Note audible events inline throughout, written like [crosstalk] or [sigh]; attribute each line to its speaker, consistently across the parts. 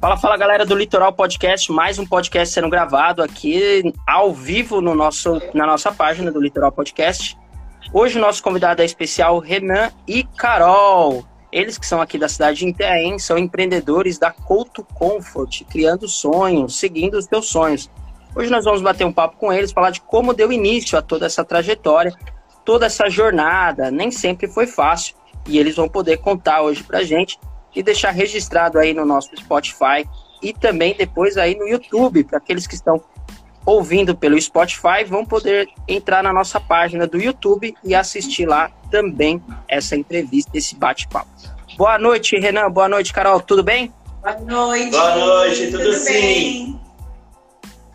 Speaker 1: Fala, fala galera do Litoral Podcast, mais um podcast sendo gravado aqui ao vivo no nosso, na nossa página do Litoral Podcast. Hoje o nosso convidado é especial Renan e Carol. Eles que são aqui da cidade de Itaém, são empreendedores da Couto Comfort, criando sonhos, seguindo os seus sonhos. Hoje nós vamos bater um papo com eles, falar de como deu início a toda essa trajetória, toda essa jornada. Nem sempre foi fácil e eles vão poder contar hoje pra gente e deixar registrado aí no nosso Spotify e também depois aí no YouTube, para aqueles que estão ouvindo pelo Spotify, vão poder entrar na nossa página do YouTube e assistir lá também essa entrevista, esse bate-papo. Boa noite, Renan. Boa noite, Carol. Tudo bem?
Speaker 2: Boa noite.
Speaker 3: Boa noite, tudo, tudo sim.
Speaker 2: Bem?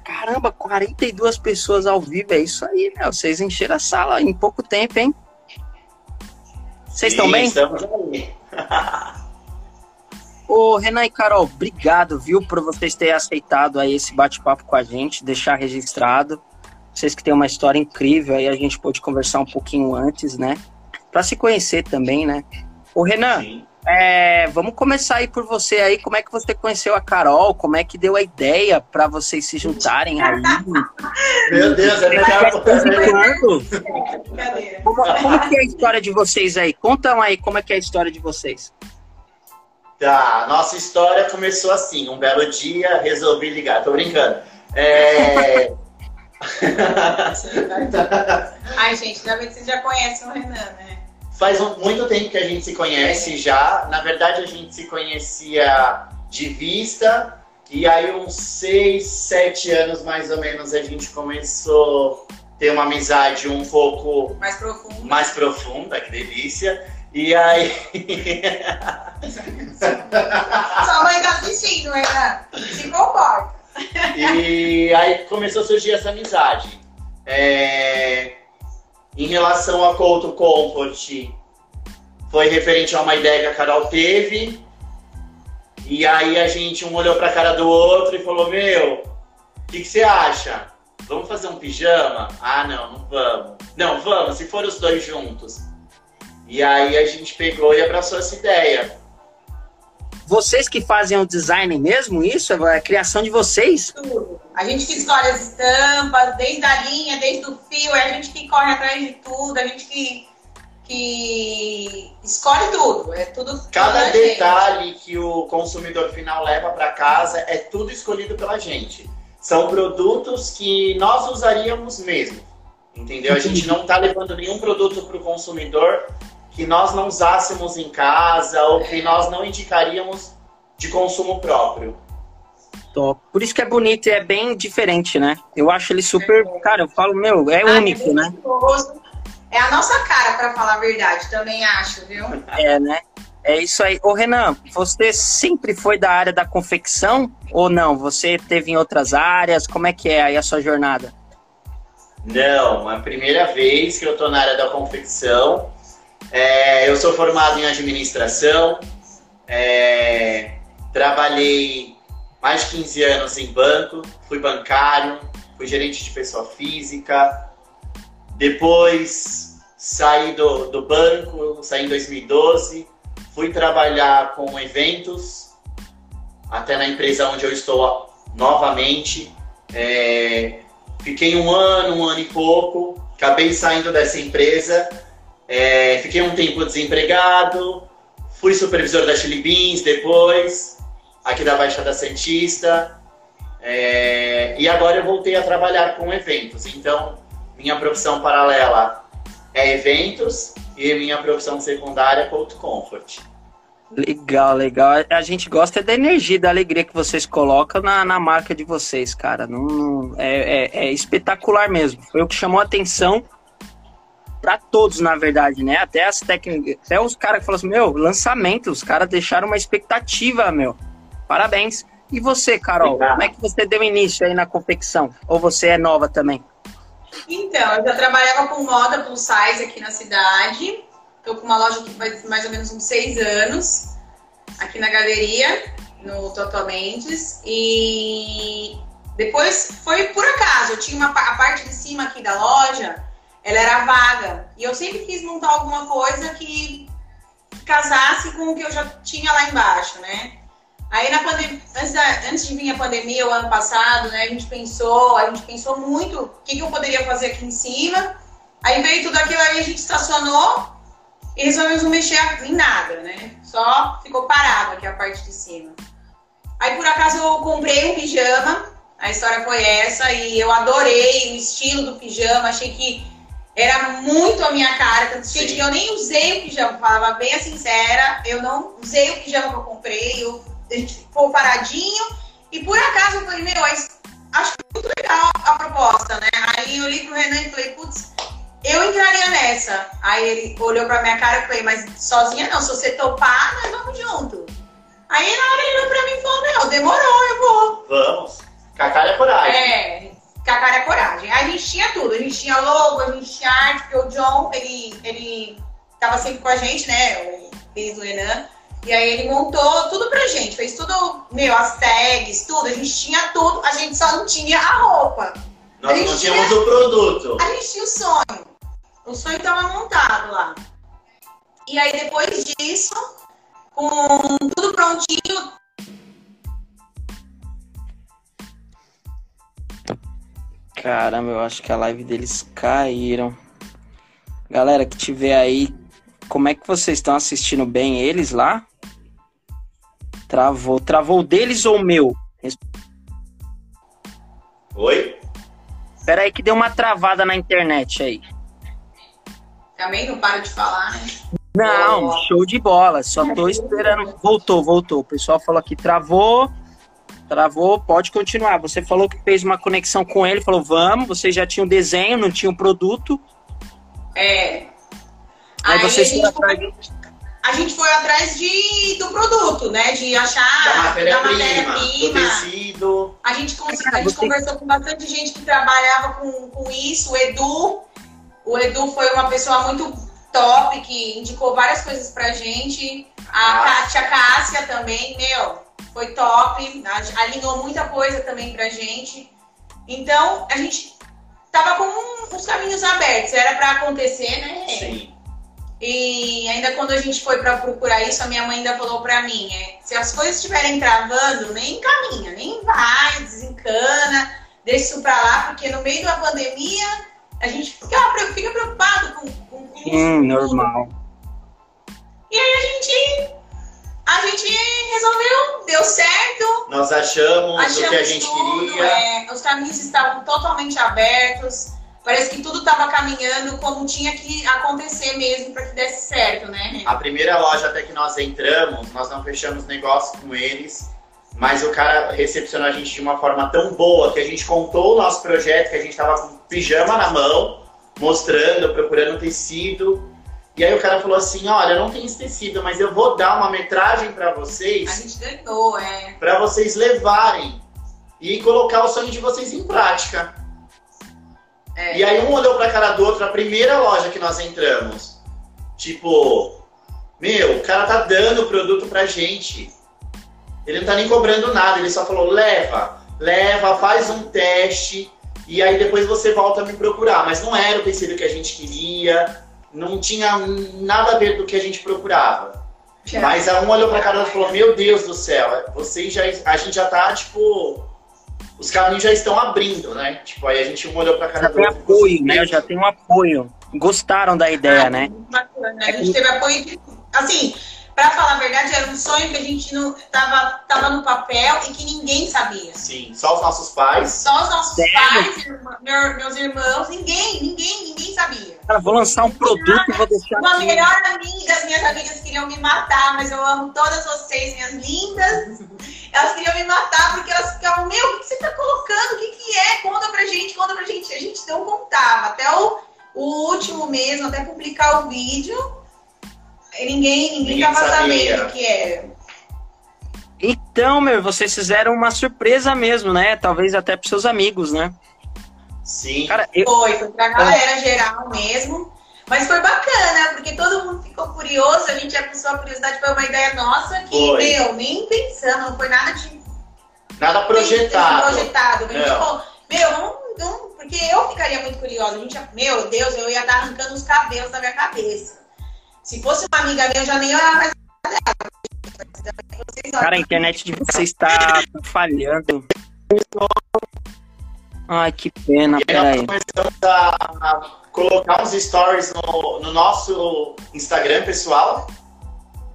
Speaker 1: Caramba, 42 pessoas ao vivo, é isso aí, meu. Vocês encheram a sala em pouco tempo, hein? Vocês estão bem?
Speaker 3: Estamos aí. [laughs]
Speaker 1: Ô, Renan e Carol, obrigado, viu, por vocês terem aceitado aí esse bate-papo com a gente, deixar registrado. Vocês que têm uma história incrível aí, a gente pôde conversar um pouquinho antes, né? Para se conhecer também, né? Ô, Renan, é, vamos começar aí por você aí. Como é que você conheceu a Carol? Como é que deu a ideia para vocês se juntarem aí? [laughs]
Speaker 3: Meu Deus, é melhor
Speaker 1: como, como que é a história de vocês aí? Contam aí como é que é a história de vocês.
Speaker 3: Tá, nossa história começou assim. Um belo dia, resolvi ligar. Tô brincando. É... [laughs] [laughs]
Speaker 2: Ai, gente, ainda bem que vocês já conhecem o Renan, né?
Speaker 3: Faz um, muito tempo que a gente se conhece já. Na verdade, a gente se conhecia de vista. E aí, uns seis, sete anos mais ou menos, a gente começou a ter uma amizade um pouco
Speaker 2: mais profunda.
Speaker 3: Mais profunda, que delícia. E aí.
Speaker 2: Sua mãe tá assistindo, Renan. Se comporta.
Speaker 3: E aí começou a surgir essa amizade. É... Em relação a Couto Comfort, foi referente a uma ideia que a Carol teve. E aí a gente um olhou pra cara do outro e falou: Meu, o que, que você acha? Vamos fazer um pijama? Ah, não, não vamos. Não, vamos, se for os dois juntos. E aí a gente pegou e abraçou essa ideia.
Speaker 1: Vocês que fazem o design mesmo, isso? É a criação de vocês?
Speaker 2: Tudo. A gente que escolhe as estampas, desde a linha, desde o fio, é a gente que corre atrás de tudo, a gente que, que escolhe tudo. É tudo.
Speaker 3: Cada detalhe gente. que o consumidor final leva para casa é tudo escolhido pela gente. São produtos que nós usaríamos mesmo. Entendeu? A gente não está levando nenhum produto para o consumidor que nós não usássemos em casa ou que nós não indicaríamos de consumo próprio.
Speaker 1: Top. Por isso que é bonito e é bem diferente, né? Eu acho ele super. Cara, eu falo, meu, é ah, único, é né?
Speaker 2: É a nossa cara, para falar a verdade, também acho, viu? [laughs]
Speaker 1: É, né? É isso aí. Ô, Renan, você sempre foi da área da confecção ou não? Você teve em outras áreas? Como é que é aí a sua jornada?
Speaker 3: Não, é a primeira vez que eu tô na área da confecção. É, eu sou formado em administração, é, trabalhei mais de 15 anos em banco, fui bancário, fui gerente de pessoa física. Depois saí do, do banco, saí em 2012, fui trabalhar com eventos, até na empresa onde eu estou novamente. É, fiquei um ano, um ano e pouco, acabei saindo dessa empresa é, fiquei um tempo desempregado, fui supervisor da Chili Beans depois, aqui da Baixada Santista. É, e agora eu voltei a trabalhar com eventos. Então, minha profissão paralela é eventos e minha profissão secundária é Cold Comfort.
Speaker 1: Legal, legal. A gente gosta da energia, da alegria que vocês colocam na, na marca de vocês, cara. Não, não é, é, é, espetacular mesmo. Foi o que chamou a atenção para todos, na verdade, né? Até as técnicas, até os caras que falam assim, meu, lançamento, os caras deixaram uma expectativa, meu. Parabéns. E você, Carol, Obrigado. como é que você deu início aí na confecção? Ou você é nova também?
Speaker 2: Então, eu já trabalhava com moda plus size aqui na cidade. Estou com uma loja que faz mais ou menos uns seis anos, aqui na galeria, no Total Mendes. E depois foi por acaso, eu tinha uma a parte de cima aqui da loja, ela era vaga. E eu sempre quis montar alguma coisa que casasse com o que eu já tinha lá embaixo, né? Aí na pandemia, antes, antes de vir a pandemia, o ano passado, né, a gente pensou, a gente pensou muito o que, que eu poderia fazer aqui em cima. Aí veio tudo aquilo aí, a gente estacionou e resolvemos não mexer em nada, né? Só ficou parado aqui a parte de cima. Aí por acaso eu comprei um pijama, a história foi essa, e eu adorei o estilo do pijama, achei que era muito a minha cara, tanto que eu nem usei o pijama, falava bem a sincera, eu não usei o pijama que eu comprei, eu, a gente ficou paradinho, e por acaso eu falei, meu, acho muito legal a proposta, né? Aí eu li pro Renan e falei, putz, eu entraria nessa. Aí ele olhou pra minha cara e falei, mas sozinha não, se você topar, nós vamos junto. Aí na hora ele olhou pra mim e falou, meu, demorou, eu vou.
Speaker 3: Vamos. Cacá é coragem.
Speaker 2: É, Cacá é coragem. A gente tinha tudo, a gente tinha logo, a gente tinha arte, porque o John, ele, ele tava sempre com a gente, né? O filho do Renan. E aí ele montou tudo pra gente, fez tudo, meu, as tags, tudo. A gente tinha tudo, a gente só não tinha a roupa.
Speaker 3: Nós não tínhamos tinha, o produto.
Speaker 2: A gente tinha o sonho. O sonho estava montado lá. E aí, depois disso, com tudo prontinho.
Speaker 1: Caramba, eu acho que a live deles caíram. Galera que tiver aí, como é que vocês estão assistindo bem eles lá? Travou. Travou deles ou meu?
Speaker 3: Oi?
Speaker 1: Pera aí que deu uma travada na internet aí.
Speaker 2: Também não para de falar, né?
Speaker 1: Não, oh. show de bola. Só tô esperando. Voltou, voltou. O pessoal falou que travou. Travou, pode continuar. Você falou que fez uma conexão com ele, falou, vamos, você já tinha o um desenho, não tinha o um produto.
Speaker 2: É.
Speaker 1: Aí, Aí vocês
Speaker 2: a, gente foi, a gente foi atrás de, do produto, né? De achar
Speaker 3: da matéria-prima, matéria do tecido.
Speaker 2: A gente, a gente conversou com bastante gente que trabalhava com, com isso, o Edu, o Edu foi uma pessoa muito top, que indicou várias coisas pra gente. A Kátia Cássia também, meu, foi top, alinhou muita coisa também pra gente. Então, a gente tava com uns caminhos abertos, era para acontecer, né?
Speaker 3: Sim.
Speaker 2: E ainda quando a gente foi para procurar isso, a minha mãe ainda falou para mim: é, se as coisas estiverem travando, nem caminha, nem vai, desencana, deixa isso para lá, porque no meio da pandemia a gente fica, fica preocupado com, com, com
Speaker 1: Sim, normal.
Speaker 2: E aí a gente a gente resolveu, deu certo.
Speaker 3: Nós achamos, achamos o que a gente tudo, queria.
Speaker 2: É, os caminhos estavam totalmente abertos. Parece que tudo estava caminhando como tinha que acontecer mesmo para que desse certo, né?
Speaker 3: A primeira loja até que nós entramos, nós não fechamos negócio com eles. Mas o cara recepcionou a gente de uma forma tão boa que a gente contou o nosso projeto, que a gente estava com pijama na mão, mostrando, procurando tecido. E aí o cara falou assim, olha, não tenho esse tecido, mas eu vou dar uma metragem para vocês.
Speaker 2: A gente ganhou, é.
Speaker 3: Para vocês levarem e colocar o sonho de vocês em prática. É. E aí um olhou pra cara do outro, a primeira loja que nós entramos. Tipo, meu, o cara tá dando o produto pra gente. Ele não tá nem cobrando nada, ele só falou: leva, leva, faz um teste e aí depois você volta a me procurar. Mas não era o tecido que a gente queria, não tinha nada a ver do que a gente procurava. Mas a um olhou pra cara e falou: Meu Deus do céu, vocês já, a gente já tá tipo. Os caminhos já estão abrindo, né? Tipo, aí a gente um olhou pra cara
Speaker 1: já do outro. tem apoio, né? Já tem um apoio. Gostaram da ideia, ah, né?
Speaker 2: Bacana. A gente teve apoio. Assim, Pra falar a verdade, era um sonho que a gente não tava, tava no papel e que ninguém sabia.
Speaker 3: Sim, só os nossos pais.
Speaker 2: Só os nossos Sério? pais, meus, meus irmãos, ninguém, ninguém, ninguém sabia.
Speaker 1: Cara, vou lançar um produto e vou deixar.
Speaker 2: Uma aqui. melhor amiga, as minhas amigas queriam me matar, mas eu amo todas vocês, minhas lindas. Elas queriam me matar porque elas ficavam, meu, o que você tá colocando? O que, que é? Conta pra gente, conta pra gente. A gente não contava. Até o, o último mesmo, até publicar o vídeo Ninguém, ninguém, ninguém tava sabendo o que era.
Speaker 1: Então, meu, vocês fizeram uma surpresa mesmo, né? Talvez até pros seus amigos, né?
Speaker 3: Sim.
Speaker 2: Cara, eu... Foi, foi pra galera geral mesmo. Mas foi bacana, porque todo mundo ficou curioso, a gente já pensou a curiosidade, foi uma ideia nossa que, foi. meu, nem pensando, não foi nada de.
Speaker 3: Nada projetado.
Speaker 2: projetado. Gente falou, meu, vamos, vamos, porque eu ficaria muito curiosa. A gente, meu Deus, eu ia estar arrancando os cabelos da minha cabeça. Se fosse uma amiga minha, eu já nem olhava mais dela.
Speaker 1: Cara, a internet de vocês está falhando. Ai, que pena,
Speaker 3: E aí
Speaker 1: peraí.
Speaker 3: nós começamos a, a colocar uns stories no, no nosso Instagram pessoal,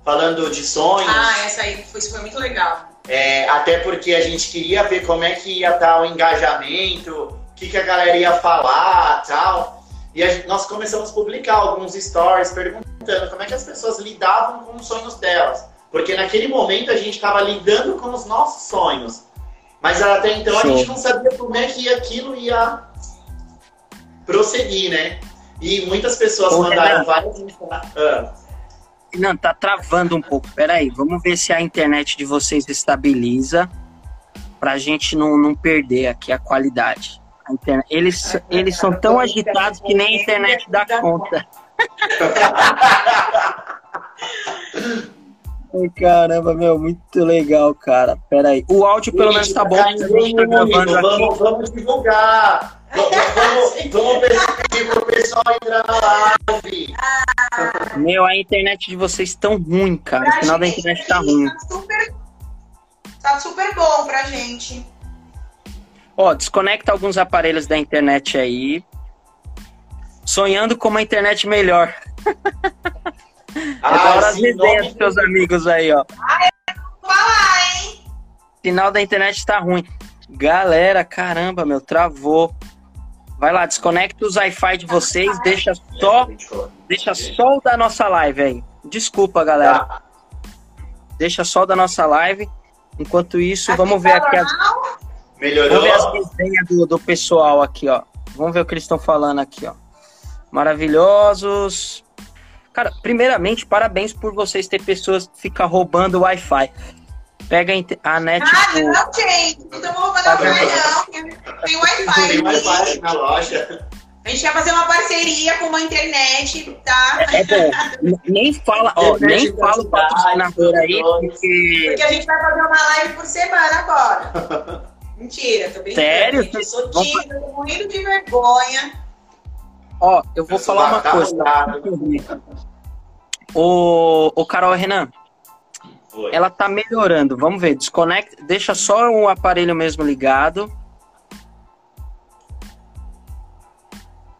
Speaker 3: falando de sonhos.
Speaker 2: Ah, essa aí foi, foi muito legal.
Speaker 3: É, até porque a gente queria ver como é que ia estar o engajamento, o que, que a galera ia falar tal. E a nós começamos a publicar alguns stories perguntando como é que as pessoas lidavam com os sonhos delas. Porque naquele momento a gente estava lidando com os nossos sonhos. Mas até então a
Speaker 1: Show.
Speaker 3: gente não sabia como é que aquilo ia prosseguir, né? E muitas pessoas
Speaker 1: Ô,
Speaker 3: mandaram
Speaker 1: Renan.
Speaker 3: várias. Ah,
Speaker 1: Não, tá travando um pouco. Peraí, vamos ver se a internet de vocês estabiliza pra gente não, não perder aqui a qualidade. A internet- Eles, eles são tão agitados que nem a internet dá conta. Caramba, meu, muito legal, cara. Peraí. O áudio pelo menos tá bom. Tá.
Speaker 3: Vamos, vamos divulgar. Vamos, vamos, vamos pedir pro pessoal entrar na live.
Speaker 1: Meu, a internet de vocês tão ruim, cara. O final da internet tá ruim.
Speaker 2: Tá super, tá super bom pra gente.
Speaker 1: Ó, desconecta alguns aparelhos da internet aí. Sonhando com uma internet melhor. [laughs] Agora as resenhas dos seus amigos aí, ó.
Speaker 2: Vou falar, hein?
Speaker 1: Final da internet tá ruim. Galera, caramba, meu, travou. Vai lá, desconecta os Wi-Fi de vocês, deixa só, deixa só o da nossa live aí. Desculpa, galera.
Speaker 3: Tá.
Speaker 1: Deixa só o da nossa live. Enquanto isso, vamos ver aqui as,
Speaker 3: Melhorou?
Speaker 1: vamos ver as resenhas do, do pessoal aqui, ó. Vamos ver o que eles estão falando aqui, ó. Maravilhosos. Cara, primeiramente, parabéns por vocês ter pessoas que ficam roubando o Wi-Fi. Pega a inter- a net.
Speaker 2: Ah,
Speaker 1: tipo,
Speaker 2: não, gente. Não estamos roubando a Wi-Fi, não. Tem- Tem Wi-Fi.
Speaker 3: Tem Wi-Fi na loja.
Speaker 2: A gente quer fazer uma parceria com uma internet, tá?
Speaker 1: É bom. N- Nem fala, ó, nem fala o patrocinador aí, porque.
Speaker 2: Porque a gente vai fazer uma live por semana agora. [laughs] Mentira, tô brincando.
Speaker 1: Sério?
Speaker 2: gente. Eu sou tímida, tô morrendo de vergonha.
Speaker 1: Ó, eu vou
Speaker 3: Eu
Speaker 1: falar uma coisa. O, o Carol Renan,
Speaker 3: Foi.
Speaker 1: ela tá melhorando. Vamos ver, desconecta, deixa só o aparelho mesmo ligado.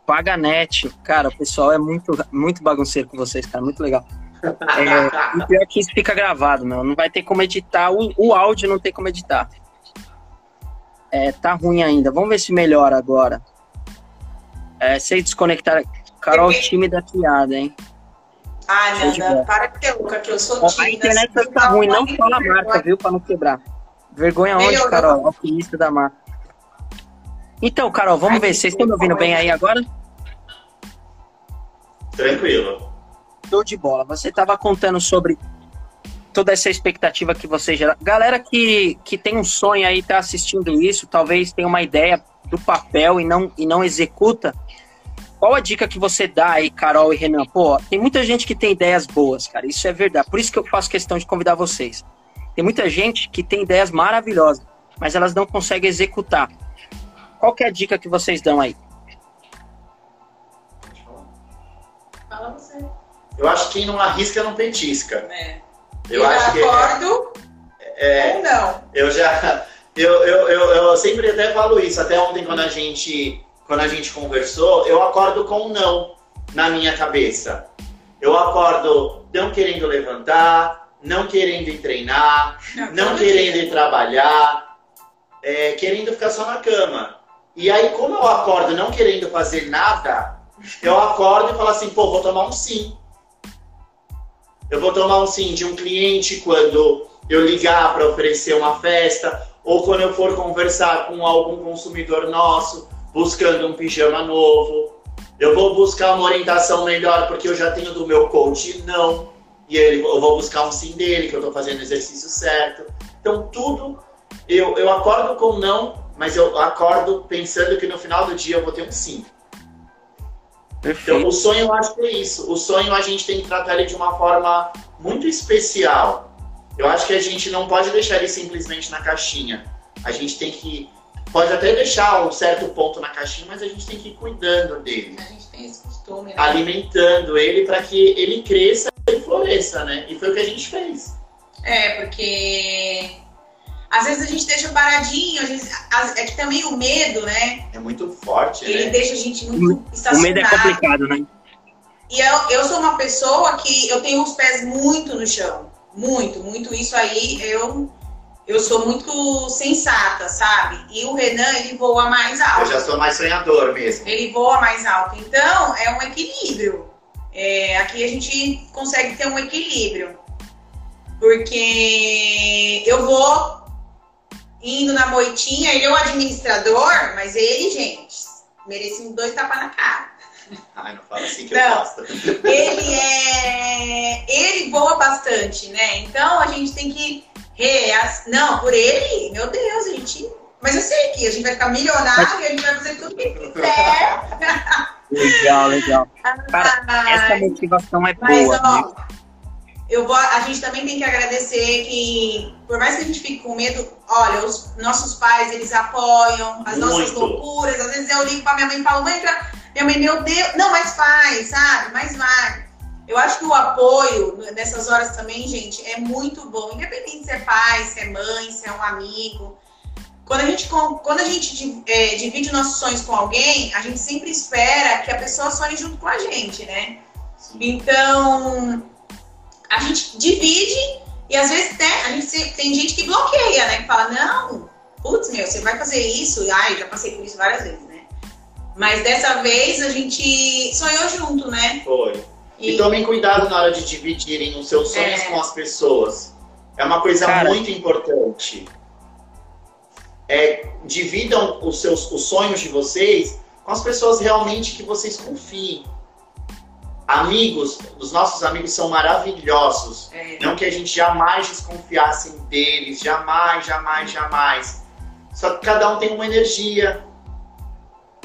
Speaker 1: Paga net. Cara, o pessoal é muito, muito bagunceiro com vocês, cara. Muito legal. É, e pior que isso fica gravado, meu. Não vai ter como editar. O, o áudio não tem como editar. É, tá ruim ainda. Vamos ver se melhora agora. É, se desconectar. Carol, time da piada, hein? Bola.
Speaker 2: Nanda, para de ser louca, que eu sou tímida.
Speaker 1: a internet
Speaker 2: assim,
Speaker 1: tá ruim, não fala a marca, viu? Pra não quebrar. Vergonha onde,
Speaker 2: Melhorou.
Speaker 1: Carol? Alquimista da marca. Então, Carol, vamos
Speaker 2: Ai,
Speaker 1: ver. Vocês estão me ouvindo bem aí agora?
Speaker 3: Tranquilo.
Speaker 1: Show de bola. Você estava contando sobre toda essa expectativa que você gera. Galera que, que tem um sonho aí, tá assistindo isso, talvez tenha uma ideia do papel e não, e não executa. Qual a dica que você dá aí, Carol e Renan? Pô, tem muita gente que tem ideias boas, cara. Isso é verdade. Por isso que eu faço questão de convidar vocês. Tem muita gente que tem ideias maravilhosas, mas elas não conseguem executar. Qual que é a dica que vocês dão aí?
Speaker 2: Fala você.
Speaker 3: Eu acho que quem não arrisca não petisca.
Speaker 2: É.
Speaker 3: Eu acho que é,
Speaker 2: acordo
Speaker 3: é,
Speaker 2: ou não.
Speaker 3: eu já eu, eu, eu, eu sempre até falo isso, até ontem quando a gente quando a gente conversou, eu acordo com um não na minha cabeça. Eu acordo não querendo levantar, não querendo ir treinar, não
Speaker 2: todo
Speaker 3: querendo ir trabalhar, é, querendo ficar só na cama. E aí, como eu acordo não querendo fazer nada, eu acordo e falo assim, pô, vou tomar um sim. Eu vou tomar um sim de um cliente quando eu ligar para oferecer uma festa, ou quando eu for conversar com algum consumidor nosso, buscando um pijama novo. Eu vou buscar uma orientação melhor porque eu já tenho do meu coach não. E ele, eu vou buscar um sim dele, que eu estou fazendo o exercício certo. Então, tudo, eu, eu acordo com não, mas eu acordo pensando que no final do dia eu vou ter um sim. Então, o sonho eu acho que é isso. O sonho a gente tem que tratar ele de uma forma muito especial. Eu acho que a gente não pode deixar ele simplesmente na caixinha. A gente tem que. Pode até deixar um certo ponto na caixinha, mas a gente tem que ir cuidando dele,
Speaker 2: A gente tem esse costume, né?
Speaker 3: alimentando ele para que ele cresça e floresça, né? E foi o que a gente fez.
Speaker 2: É, porque às vezes a gente deixa paradinho, às vezes, é que também o medo, né?
Speaker 3: É muito forte,
Speaker 2: Ele
Speaker 3: né?
Speaker 2: deixa a gente muito
Speaker 1: O medo é complicado, né?
Speaker 2: E eu, eu sou uma pessoa que eu tenho os pés muito no chão. Muito, muito. Isso aí eu, eu sou muito sensata, sabe? E o Renan, ele voa mais
Speaker 3: Eu
Speaker 2: alto.
Speaker 3: já sou mais sonhador mesmo.
Speaker 2: Ele voa mais alto. Então, é um equilíbrio. É, aqui a gente consegue ter um equilíbrio. Porque eu vou indo na moitinha, ele é o administrador, mas ele, gente, merece dois tapas na cara.
Speaker 3: Ai, não fala assim que
Speaker 2: Não.
Speaker 3: eu gosto.
Speaker 2: Ele é. Ele voa bastante, né? Então a gente tem que. reas- Não, por ele, meu Deus, a gente. Mas eu sei que a gente vai ficar milionário e a gente vai fazer tudo que quiser. [laughs]
Speaker 1: Legal, legal. Cara, essa motivação é
Speaker 2: Mas,
Speaker 1: boa. né?
Speaker 2: ó, eu vou, a gente também tem que agradecer que, por mais que a gente fique com medo, olha, os nossos pais, eles apoiam as nossas
Speaker 3: Muito.
Speaker 2: loucuras. Às vezes eu ligo pra minha mãe e falo, mãe, pra... minha mãe, meu Deus, não, mas faz, sabe? Mas vai. Eu acho que o apoio nessas horas também, gente, é muito bom. Independente se é pai, se é mãe, se é um amigo. Quando a gente, quando a gente é, divide nossos sonhos com alguém, a gente sempre espera que a pessoa sonhe junto com a gente, né? Então, a gente divide e às vezes né, a gente tem gente que bloqueia, né? Que fala, não, putz, meu, você vai fazer isso. Ai, já passei por isso várias vezes? Mas dessa vez a gente sonhou junto, né?
Speaker 3: Foi.
Speaker 2: E,
Speaker 3: E tomem cuidado na hora de dividirem os seus sonhos
Speaker 2: É.
Speaker 3: com as pessoas. É uma coisa
Speaker 1: Cara.
Speaker 3: muito importante. É, dividam os seus os sonhos de vocês com as pessoas realmente que vocês confiem. Amigos, os nossos amigos são maravilhosos.
Speaker 2: é,
Speaker 3: Não que a gente jamais desconfiasse deles, jamais, jamais, jamais. Só que cada um tem uma energia.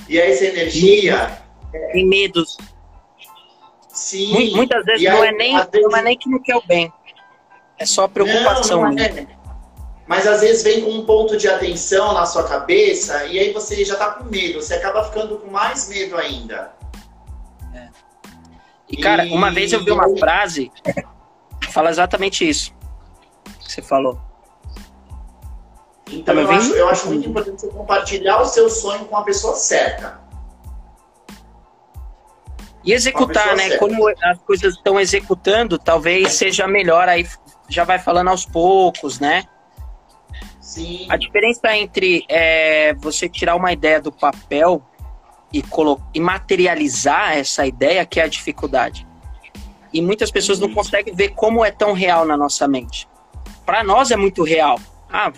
Speaker 3: E essa energia,
Speaker 1: Tem medos.
Speaker 3: sim.
Speaker 1: Mu- Muitas vezes
Speaker 3: E
Speaker 1: não,
Speaker 3: aí,
Speaker 1: é nem,
Speaker 3: vezes-
Speaker 1: não é nem que não quer o bem. É só preocupação.
Speaker 3: Não, não é. Mas às vezes vem com um ponto de atenção na sua cabeça e aí você já tá com medo, você acaba ficando com mais medo ainda.
Speaker 1: E, cara,
Speaker 3: E-
Speaker 1: uma vez eu vi uma frase que fala exatamente isso. Que você falou.
Speaker 3: Então eu acho, eu acho muito importante você compartilhar o seu sonho com a pessoa certa.
Speaker 1: E executar, né?
Speaker 3: certa.
Speaker 1: Como as coisas estão executando, talvez seja melhor. Aí já vai falando aos poucos, né?
Speaker 3: Sim.
Speaker 1: A diferença entre é, você tirar uma ideia do papel e, e materializar essa ideia que é a dificuldade. E muitas pessoas não
Speaker 3: Uhum.
Speaker 1: conseguem ver como é tão real na nossa mente. Para nós é muito real, ah,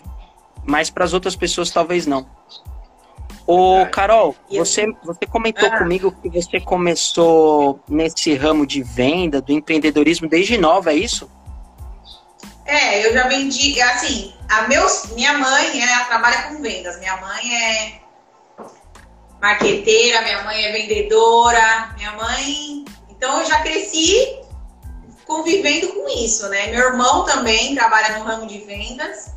Speaker 1: mas para as outras pessoas talvez não. Ô. Carol, você, você comentou
Speaker 2: Ah.
Speaker 1: comigo que você começou nesse ramo de venda, do empreendedorismo desde nova, é isso?
Speaker 2: É, eu já vendi, assim, a meus, minha mãe, ela trabalha com vendas. Minha mãe é marqueteira, minha mãe é vendedora, minha mãe. Então eu já cresci convivendo com isso, né? Meu irmão também trabalha no ramo de vendas.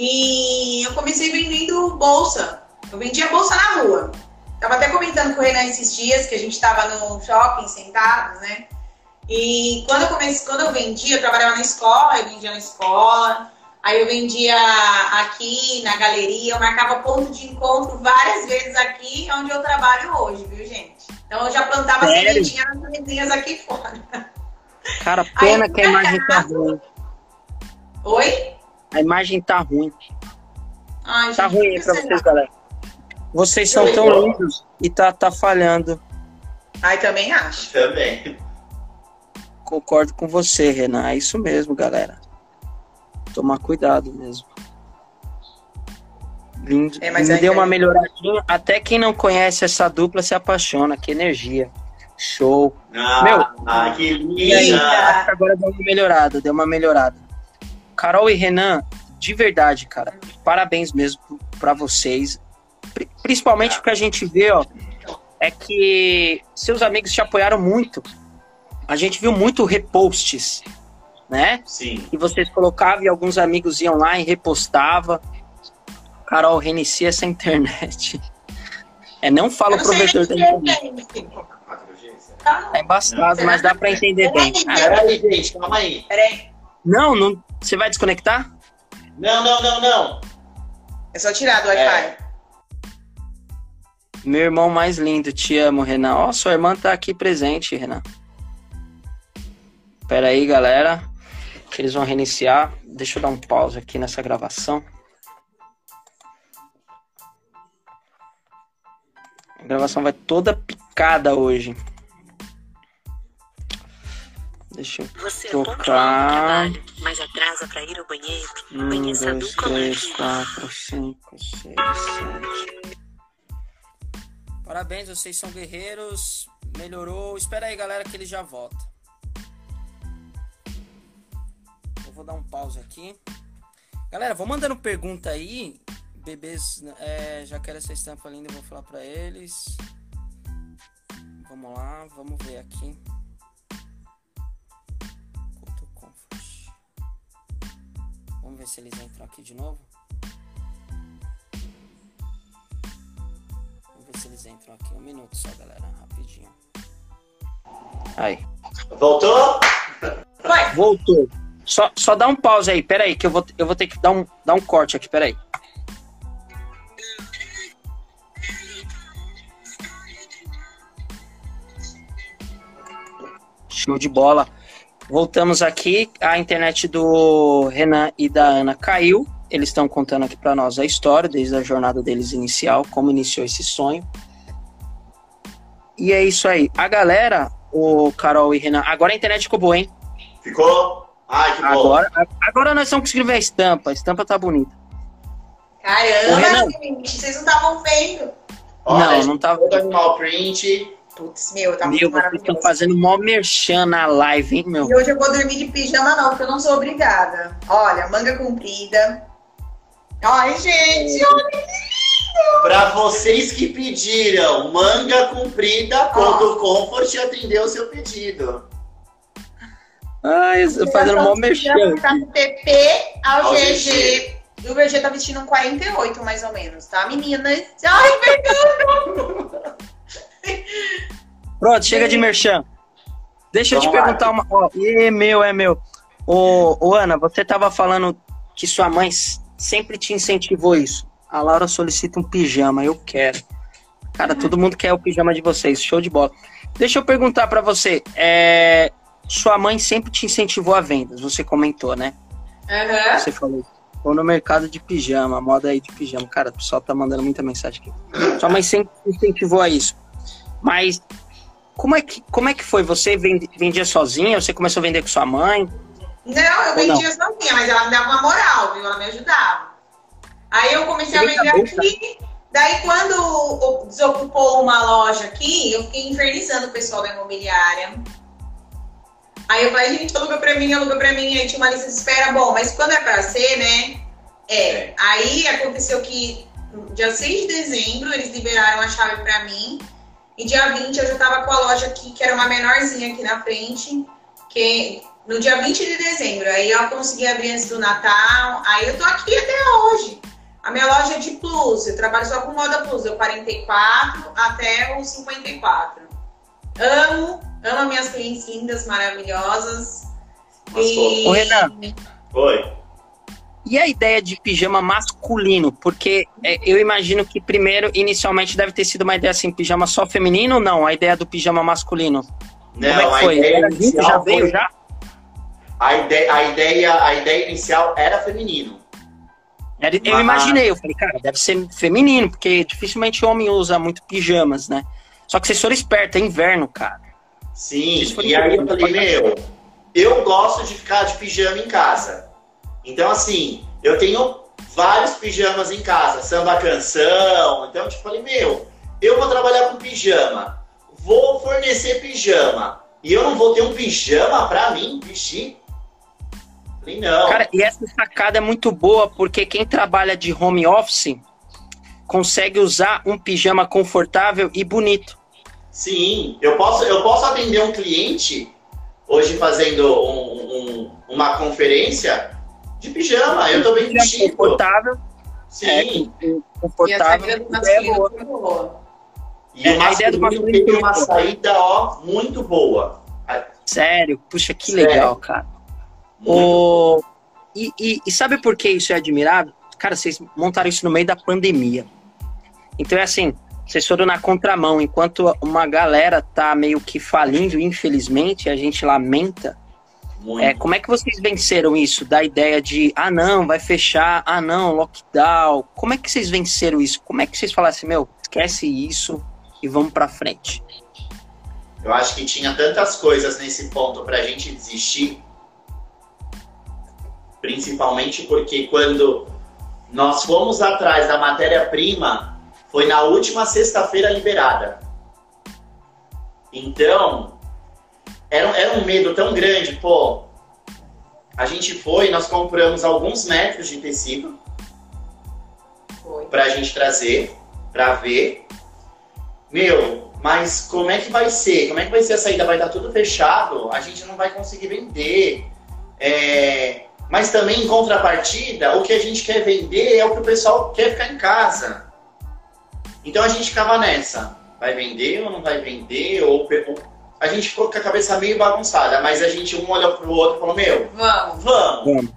Speaker 2: E eu comecei vendendo bolsa. Eu vendia bolsa na rua. Tava até comentando com o Renan esses dias que a gente tava no shopping sentados, né? E quando eu comecei, quando eu vendia, eu trabalhava na escola, eu vendia na escola, aí eu vendia aqui na galeria, eu marcava ponto de encontro várias vezes aqui onde eu trabalho hoje, viu, gente? Então eu já plantava
Speaker 1: Sério?
Speaker 2: sementinha nas vizinhas aqui fora.
Speaker 1: Cara, pena
Speaker 2: Aí,
Speaker 1: que a imagem tá ruim.
Speaker 2: Oi?
Speaker 1: A imagem tá ruim.
Speaker 2: Ai,
Speaker 1: Tá
Speaker 2: gente,
Speaker 1: ruim aí pra vocês, galera. Vocês são tão lindos e tá, tá falhando.
Speaker 2: Ai, também acho.
Speaker 3: Também.
Speaker 1: Concordo com você, Renan. É isso mesmo, galera. Tomar cuidado mesmo. Lindo.
Speaker 2: É, mas
Speaker 1: Me
Speaker 2: aí-
Speaker 1: deu uma melhoradinha. Até quem não conhece essa dupla se apaixona. Que energia. Show.
Speaker 3: Ah,
Speaker 1: Meu,
Speaker 3: ah, que
Speaker 1: aí,
Speaker 3: linda.
Speaker 1: agora deu uma melhorada, deu uma melhorada. Carol e Renan, de verdade, cara, parabéns mesmo pra vocês. Pri- Principalmente porque a gente vê, ó, é que seus amigos te apoiaram muito. A gente viu muito reposts, né?
Speaker 3: Sim.
Speaker 1: E vocês colocavam e alguns amigos iam lá e repostava. Carol, reinicia essa internet. É, não fala o provedor da internet.
Speaker 2: é, gente.
Speaker 3: 4G, será?
Speaker 2: Tá,
Speaker 1: embaçado,
Speaker 2: Não.
Speaker 1: mas dá pra entender bem. Ah,
Speaker 3: Peraí, gente, calma aí.
Speaker 2: Peraí.
Speaker 1: Não, não. Você vai desconectar?
Speaker 3: Não, não, não, não.
Speaker 2: É só tirar do Wi-Fi.
Speaker 3: É.
Speaker 1: Meu irmão mais lindo, te amo, Renan. Ó, sua irmã tá aqui presente, Renan. Pera aí, galera. Que eles vão reiniciar. Deixa eu dar um pause aqui nessa gravação. A gravação vai toda picada hoje. Deixa eu
Speaker 4: Você é
Speaker 1: tocar.
Speaker 4: trabalho, mas atrasa pra ir ao banheiro.
Speaker 1: Um, dois,
Speaker 4: dupla
Speaker 1: três,
Speaker 4: Marquinhos.
Speaker 1: quatro, cinco, seis, sete. Parabéns, vocês são guerreiros. Melhorou. Espera aí, galera, que ele já volta. Eu vou dar um pause aqui. Galera, vou mandando pergunta aí. Bebês, é, já quero essa estampa linda, eu vou falar pra eles. Vamos lá, vamos ver aqui. Vamos ver se eles entram aqui de novo. Vamos ver se eles entram aqui. Um minuto só, galera. Rapidinho. Aí.
Speaker 3: Voltou?
Speaker 2: Vai.
Speaker 1: Voltou. Só, só dá um pause aí. Pera aí, que eu vou, eu vou ter que dar um, dar um corte aqui. Pera aí. Show de bola. Voltamos aqui. A internet do Renan e da Ana caiu. Eles estão contando aqui para nós a história, desde a jornada deles inicial, como iniciou esse sonho. E é isso aí. A galera, o Carol e Renan, agora a internet ficou boa, hein?
Speaker 3: Ficou? Ai, que bom.
Speaker 1: Agora, agora nós vamos conseguir ver a estampa. A estampa tá bonita.
Speaker 2: Caramba,
Speaker 1: Renan.
Speaker 2: gente, vocês não estavam vendo.
Speaker 3: Olha,
Speaker 1: não, não tá.
Speaker 3: Todo animal print.
Speaker 2: Putz, meu, tá
Speaker 1: Meu,
Speaker 2: muito
Speaker 1: vocês estão
Speaker 2: maravilhoso.
Speaker 1: fazendo mó merchan na live, hein, meu?
Speaker 2: E hoje eu vou dormir de pijama não, porque eu não sou obrigada. Olha, manga comprida. Ai, gente, olha.
Speaker 3: Pra vocês que pediram manga comprida, Condo Comfort atendeu o seu pedido.
Speaker 1: Ai, eu fazendo mó merchan.
Speaker 2: Tá do PP ao,
Speaker 3: Ao
Speaker 2: GG. E o VG tá vestindo um 48, mais ou menos, tá, meninas? Ai, perdão!
Speaker 1: Pronto, chega de merchan. Deixa eu te
Speaker 3: Vamos lá.
Speaker 1: perguntar uma. Ó, é meu, é meu. Ô, ô, Ana, você tava falando que sua mãe sempre te incentivou isso. A Laura solicita um pijama, eu quero. Cara, todo mundo quer o pijama de vocês, show de bola. Deixa eu perguntar pra você. é, Sua mãe sempre te incentivou a vendas, você comentou, né?
Speaker 2: Aham.
Speaker 1: Você falou. Tô no mercado de pijama, moda aí de pijama. Cara, o pessoal tá mandando muita mensagem aqui. Sua mãe sempre te incentivou a isso. Mas como é que, como é que foi? Você vendia sozinha? Você começou a vender com sua mãe?
Speaker 2: Não, eu vendia sozinha, mas ela me dava uma moral, viu? Ela me ajudava. Aí eu comecei a vender aqui. Daí, quando desocupou uma loja aqui, eu fiquei infernizando o pessoal da imobiliária. Aí eu falei, gente, aluga pra mim, aluga pra mim. Aí tinha uma lista de espera. Bom, mas quando é pra ser, né? É. Aí aconteceu que dia 6 de dezembro eles liberaram a chave pra mim. E dia 20 eu já tava com a loja aqui, que era uma menorzinha aqui na frente. Que no dia 20 de dezembro. Aí eu consegui abrir antes do Natal. Aí eu tô aqui até hoje. A minha loja é de plus, eu trabalho só com moda plus, eu 44 até o 54. Amo, amo minhas clientes lindas, maravilhosas.
Speaker 3: Mas,
Speaker 2: E...
Speaker 1: Ô, Renan.
Speaker 3: Oi.
Speaker 1: E a ideia de pijama masculino? Porque é, eu imagino que primeiro, inicialmente, deve ter sido uma ideia assim, pijama só feminino ou não? A ideia do pijama masculino?
Speaker 3: Não,
Speaker 1: Como é que
Speaker 3: a
Speaker 1: foi? Era junto? já veio
Speaker 3: foi-
Speaker 1: já?
Speaker 3: A ideia, a, ideia, a ideia inicial era feminino.
Speaker 1: Era- Eu
Speaker 3: Mas-
Speaker 1: imaginei, eu falei, cara, deve ser feminino, porque dificilmente homem usa muito pijamas, né? Só que vocês foram espertos, é inverno, cara.
Speaker 3: Sim, e aí eu falei, meu, eu gosto de ficar de pijama em casa. Então, assim, eu tenho vários pijamas em casa, samba canção. Então, tipo, falei, meu, eu vou trabalhar com pijama, vou fornecer pijama, e eu não vou ter um pijama pra mim vestir? Falei, não.
Speaker 1: Cara, e essa sacada é muito boa, porque quem trabalha de home office consegue usar um pijama confortável e bonito.
Speaker 3: Sim, eu posso, eu posso atender um cliente hoje fazendo um- um- uma conferência de pijama. Eu bem
Speaker 1: Pijama
Speaker 3: vestido.
Speaker 1: confortável, é,
Speaker 3: Sim.
Speaker 2: E a
Speaker 1: confortável.
Speaker 2: do
Speaker 1: é boa.
Speaker 2: foi boa.
Speaker 3: E
Speaker 1: É,
Speaker 3: o
Speaker 1: a ideia do
Speaker 3: masculino teve
Speaker 1: foi
Speaker 3: uma
Speaker 1: boa.
Speaker 3: saída, ó, muito boa.
Speaker 1: Sério, puxa, que
Speaker 3: Sério.
Speaker 1: legal, cara. O... E, e, e sabe por que isso é admirável? Cara, vocês montaram isso no meio da pandemia. Então é assim, vocês foram na contramão, enquanto uma galera tá meio que falindo, infelizmente, a gente lamenta.
Speaker 3: Muito.
Speaker 1: É, como é que vocês venceram isso? Da ideia de, ah não, vai fechar, ah não, lockdown. Como é que vocês venceram isso? Como é que vocês falaram assim, meu, esquece isso e vamos pra frente?
Speaker 3: Eu acho que tinha tantas coisas nesse ponto pra gente desistir. Principalmente porque quando nós fomos atrás da matéria-prima, foi na última sexta-feira liberada. Então, era, era um medo tão grande, pô. A gente foi, nós compramos alguns metros de tecido
Speaker 2: Foi.
Speaker 3: pra gente trazer, pra ver. Meu, mas como é que vai ser? Como é que vai ser a saída? Vai estar tudo fechado, a gente não vai conseguir vender. É, Mas também, em contrapartida, o que a gente quer vender é o que o pessoal quer ficar em casa. Então a gente ficava nessa. Vai vender ou não vai vender? Ou- a gente ficou com a cabeça meio bagunçada, mas a gente um olhou pro outro e falou, meu,
Speaker 2: Vamos.
Speaker 3: vamos,
Speaker 1: Vamos.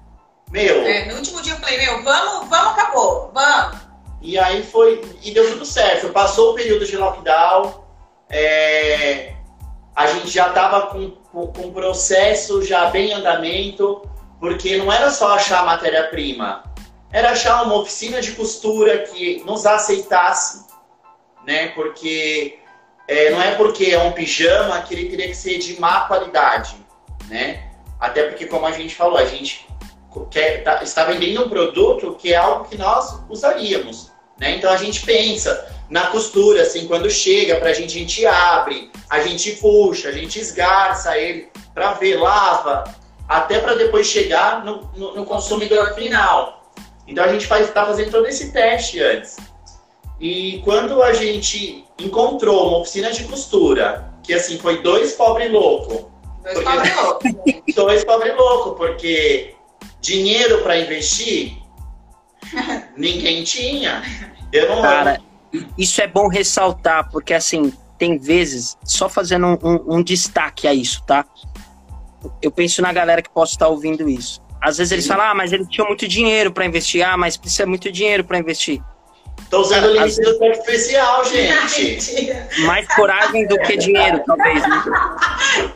Speaker 3: meu.
Speaker 2: É, no último dia eu falei, meu, vamos, vamos, acabou, vamos.
Speaker 3: E aí foi. E deu tudo certo. Passou o período de lockdown. é, a gente já estava com, com, com o processo já bem em andamento, porque não era só achar a matéria-prima, era achar uma oficina de costura que nos aceitasse, né? Porque é, não é porque é um pijama que ele teria que ser de má qualidade, né? Até porque, como a gente falou, a gente quer, tá- está vendendo um produto que é algo que nós usaríamos, né? Então a gente pensa na costura, assim, quando chega pra gente, a gente abre, a gente puxa, a gente esgarça ele pra ver, lava, até para depois chegar no, no- no consumidor final. Então a gente faz, tá fazendo todo esse teste antes. E quando a gente encontrou uma oficina de costura, que assim, foi dois pobre louco,
Speaker 2: Dois
Speaker 3: Porque-
Speaker 2: pobres loucos. gente. [laughs]
Speaker 3: dois pobre louco, porque dinheiro para investir ninguém tinha. Eu não
Speaker 1: Cara, isso é bom ressaltar, porque assim, tem vezes, só fazendo um, um- um destaque a isso, tá? Eu penso na galera que possa estar ouvindo isso. Às vezes eles falam, ah, mas ele tinha muito dinheiro para investir. Ah, mas precisa muito dinheiro para investir.
Speaker 3: Tô usando o
Speaker 1: Cara,
Speaker 3: limite do teto especial, [laughs] gente.
Speaker 2: Mentira.
Speaker 1: Mais coragem do que dinheiro, talvez. Né?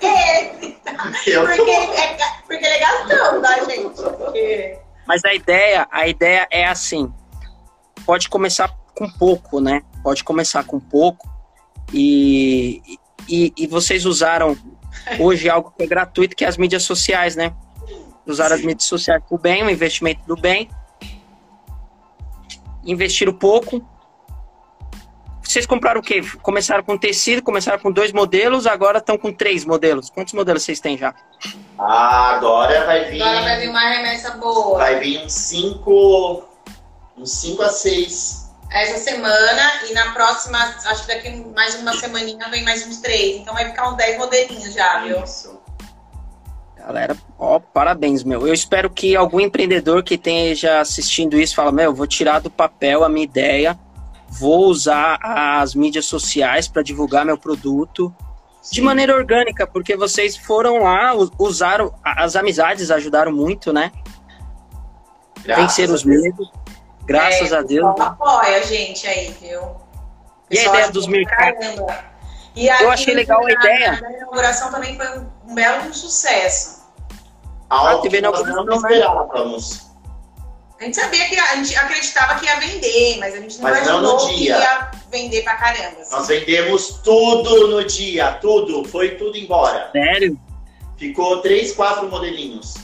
Speaker 2: É, [laughs]
Speaker 3: Eu
Speaker 2: porque, ele, é, porque ele é gastão, tá, gente? Porque...
Speaker 1: Mas a ideia, a ideia é assim. Pode começar com pouco, né? Pode começar com pouco. E, e, e vocês usaram hoje algo que é gratuito, que é as mídias sociais, né? Usaram as mídias sociais para o bem, o investimento do bem. Investiram pouco. Vocês compraram o quê? Começaram com tecido, começaram com dois modelos, agora estão com três modelos. Quantos modelos vocês têm já?
Speaker 3: Ah, agora vai vir.
Speaker 2: Agora vai vir uma remessa boa.
Speaker 3: Vai vir uns 5. Uns 5 a 6.
Speaker 2: Essa semana e na próxima, acho que daqui mais uma semaninha vem mais uns três. Então vai ficar uns 10 modelinhos já, viu?
Speaker 3: Isso.
Speaker 1: Galera, ó, parabéns, meu. Eu espero que algum empreendedor que esteja assistindo isso fala, meu, vou tirar do papel a minha ideia, vou usar as mídias sociais para divulgar meu produto de maneira orgânica, porque vocês foram lá, usaram a- as amizades, ajudaram muito, né? Vencer os medos. Graças
Speaker 2: É,
Speaker 1: a Deus.
Speaker 2: apoia a gente aí, viu?
Speaker 1: E a ideia dos mercados? Eu achei legal a ideia.
Speaker 2: Na inauguração também foi um, belo sucesso.
Speaker 3: Algo que nós não esperávamos.
Speaker 2: A gente sabia que a gente acreditava que ia vender, mas a gente não
Speaker 3: Mas não no
Speaker 2: imaginou que
Speaker 3: dia.
Speaker 2: ia vender pra caramba. assim.
Speaker 3: Nós vendemos tudo no dia, tudo. Foi tudo embora.
Speaker 1: Sério?
Speaker 3: Ficou três, quatro modelinhos.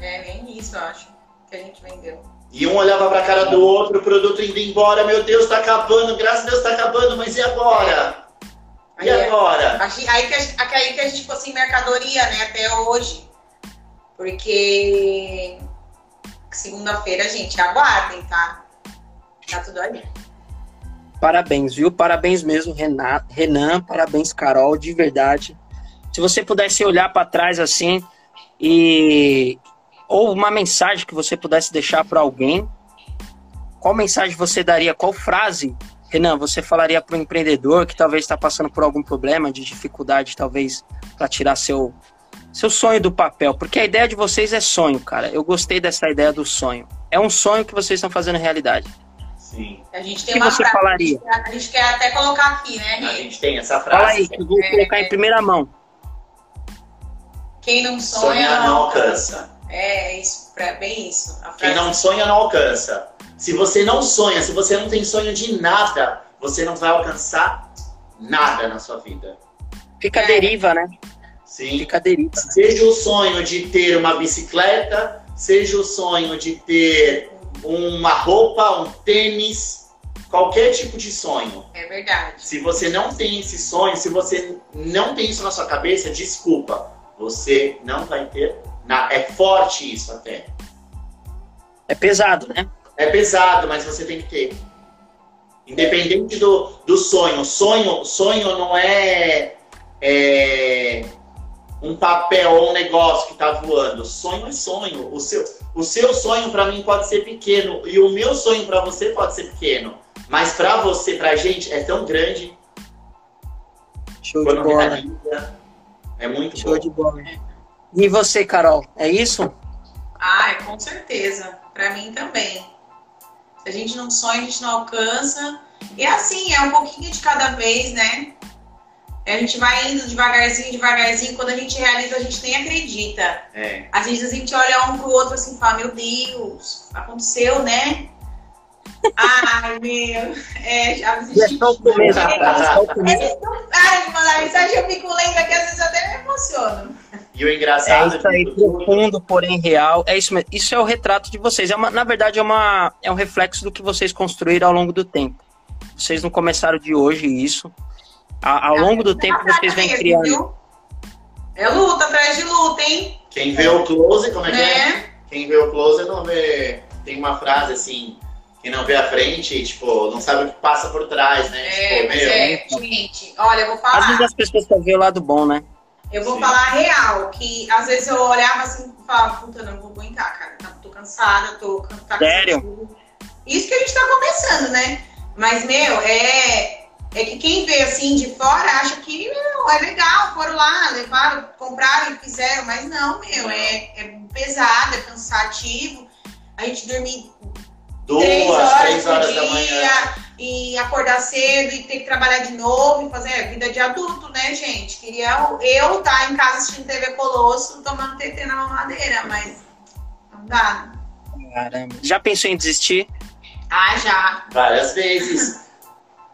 Speaker 2: É, nem isso, eu acho, que a gente vendeu.
Speaker 3: E um olhava pra cara do outro, o produto indo embora. Meu Deus, tá acabando. Graças a Deus tá acabando, mas e agora?
Speaker 2: Aí,
Speaker 3: E
Speaker 2: é-
Speaker 3: agora?
Speaker 2: aí que, a, gente- aí que a gente ficou sem mercadoria, né, até hoje. Porque segunda-feira, gente, aguardem, tá? Tá tudo ali.
Speaker 1: Parabéns, viu? Parabéns mesmo, Renan, Renan parabéns, Carol, de verdade. Se você pudesse olhar para trás assim e ou uma mensagem que você pudesse deixar para alguém, qual mensagem você daria? Qual frase, Renan, você falaria para um empreendedor que talvez está passando por algum problema de dificuldade, talvez para tirar seu Seu sonho do papel, porque a ideia de vocês é sonho, cara. Eu gostei dessa ideia do sonho. É um sonho que vocês estão fazendo realidade.
Speaker 3: Sim.
Speaker 2: A gente
Speaker 1: O
Speaker 2: tem
Speaker 1: que
Speaker 2: uma
Speaker 1: você
Speaker 2: frase,
Speaker 1: falaria?
Speaker 2: A gente quer até colocar aqui, né,
Speaker 3: A gente tem essa
Speaker 1: Fala
Speaker 3: frase.
Speaker 1: aí, que eu vou colocar em primeira mão.
Speaker 2: Quem não sonha,
Speaker 3: Sonha não alcança.
Speaker 2: É, isso, pra- bem isso. A
Speaker 3: Quem não sonha não alcança. Se você não sonha, se você não tem sonho de nada, você não vai alcançar nada na sua vida.
Speaker 1: Fica
Speaker 2: É.
Speaker 1: a deriva, né?
Speaker 3: Sim.
Speaker 1: Fica.
Speaker 3: Seja o sonho de ter uma bicicleta, seja o sonho de ter uma roupa, um tênis, qualquer tipo de sonho.
Speaker 2: É verdade.
Speaker 3: Se você não tem esse sonho, se você não tem isso na sua cabeça, desculpa, você não vai ter nada. É forte isso até.
Speaker 1: É pesado, né?
Speaker 3: É pesado, mas você tem que ter. Independente do, do sonho. Sonho, sonho não é, é um papel ou um negócio que tá voando. Sonho é sonho. O seu, o seu sonho para mim pode ser pequeno e o meu sonho para você pode ser pequeno. Mas para você, pra gente, é tão grande
Speaker 1: Show de bola.
Speaker 3: realiza. É muito
Speaker 1: Show
Speaker 3: bom.
Speaker 1: de bola. E você, Carol? É isso?
Speaker 2: Ah, com certeza. Pra mim também. Se a gente não sonha, a gente não alcança. E assim, é um pouquinho de cada vez, né? A gente vai indo devagarzinho, devagarzinho. Quando a gente realiza, a gente nem acredita.
Speaker 3: É.
Speaker 2: Às vezes a gente olha um pro outro assim e fala, meu Deus, aconteceu, né? [laughs] Ai, meu. É, já
Speaker 1: E é cara. É
Speaker 2: de mandar mensagem, eu fico lendo aqui, às vezes eu até me emociono.
Speaker 3: E o
Speaker 1: É
Speaker 3: engraçado
Speaker 1: isso aí, profundo, porém real. É isso mesmo. Isso é o retrato de vocês. É uma, na verdade, é, uma, é um reflexo do que vocês construíram ao longo do tempo. Vocês não começaram de hoje isso. A- ao longo do tempo vocês vêm criando.
Speaker 2: É luta atrás de luta, hein?
Speaker 3: Quem vê o close, como é que é?
Speaker 2: Né?
Speaker 3: Quem vê o close não vê. Tem uma frase assim, quem não vê a frente, tipo, não sabe o que passa por trás, né?
Speaker 2: É,
Speaker 3: tipo, meu,
Speaker 2: é, gente, olha, eu vou
Speaker 1: Às
Speaker 2: falar.
Speaker 1: vezes as pessoas só vê o lado bom, né?
Speaker 2: Eu vou
Speaker 3: Sim.
Speaker 2: falar a real, que às vezes eu olhava assim e falava, puta, não vou aguentar, cara. Tá- Tô cansada, tô tá
Speaker 1: Sério?
Speaker 2: cansada. Isso que a gente tá começando, né? Mas, meu, é, é que quem vê assim de fora acha que, meu, é legal, foram lá, levaram, compraram e fizeram, mas não, meu, é, é pesado, é cansativo. A gente dormir três
Speaker 3: duas,
Speaker 2: horas
Speaker 3: três
Speaker 2: por
Speaker 3: horas
Speaker 2: dia
Speaker 3: da manhã.
Speaker 2: e acordar cedo e ter que trabalhar de novo e fazer é, vida de adulto, né, gente? Queria eu estar em casa assistindo TV Colosso, tomando TT na mamadeira, mas não dá.
Speaker 1: Caramba. Já pensou em desistir?
Speaker 2: Ah, já.
Speaker 3: Várias vezes.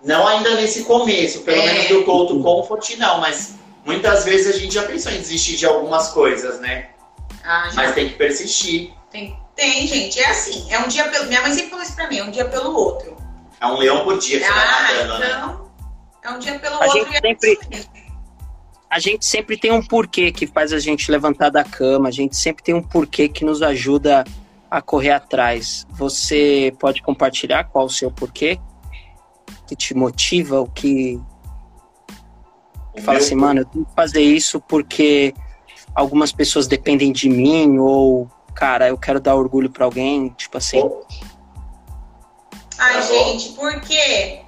Speaker 3: Não ainda nesse começo, pelo
Speaker 2: É.
Speaker 3: menos do Go to Comfort, não, mas muitas vezes a gente já pensou em desistir de algumas coisas, né?
Speaker 2: Ah, já.
Speaker 3: Mas tem que persistir.
Speaker 2: Tem, tem, gente. É assim. É um dia pelo. Minha mãe sempre falou isso pra mim, é um dia pelo outro.
Speaker 3: É um leão por dia que você vai
Speaker 2: Ah,
Speaker 3: matando, né?
Speaker 2: então. É um dia pelo
Speaker 1: A
Speaker 2: outro
Speaker 1: gente
Speaker 2: e é
Speaker 1: sempre-. A gente sempre tem um porquê que faz a gente levantar da cama, a gente sempre tem um porquê que nos ajuda a correr atrás. Você pode compartilhar qual o seu porquê? Que te motiva, o que
Speaker 3: O
Speaker 1: fala
Speaker 3: meu-
Speaker 1: assim, mano, eu tenho que fazer isso porque algumas pessoas dependem de mim, ou, cara, eu quero dar orgulho pra alguém, tipo assim.
Speaker 2: Ai, gente, por quê?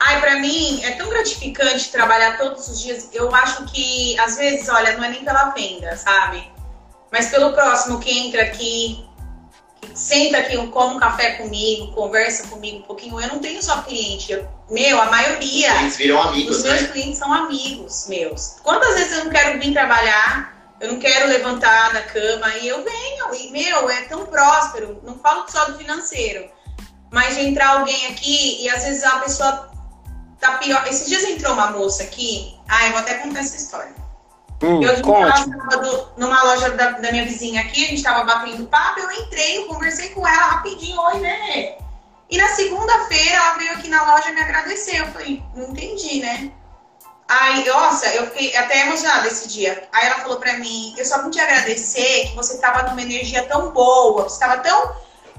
Speaker 2: Ai, pra mim é tão gratificante trabalhar todos os dias. Eu acho que, às vezes, olha, não é nem pela venda, sabe? Mas pelo próximo que entra aqui, senta aqui, come um café comigo, conversa comigo um pouquinho. Eu não tenho só cliente. eu- meu, a maioria
Speaker 3: Eles viram
Speaker 2: os
Speaker 3: amigos,
Speaker 2: meus
Speaker 3: né?
Speaker 2: clientes são amigos meus. Quantas vezes eu não quero vir trabalhar, eu não quero levantar da cama e eu venho. E, meu, é tão próspero. Não falo só do financeiro. Mas de entrar alguém aqui e às vezes a pessoa tá pior. Esses dias entrou uma moça aqui. Ah, eu vou até contar essa história.
Speaker 1: Hum,
Speaker 2: Eu sábado numa loja da, da minha vizinha aqui, a gente tava batendo papo, eu entrei, eu conversei com ela rapidinho, oi, né? E na segunda-feira ela veio aqui na loja me agradecer. Eu falei, não entendi, né? Aí, nossa, eu fiquei até emocionada esse dia. Aí ela falou pra mim, eu só vim te agradecer que você tava numa energia tão boa, você tava tão.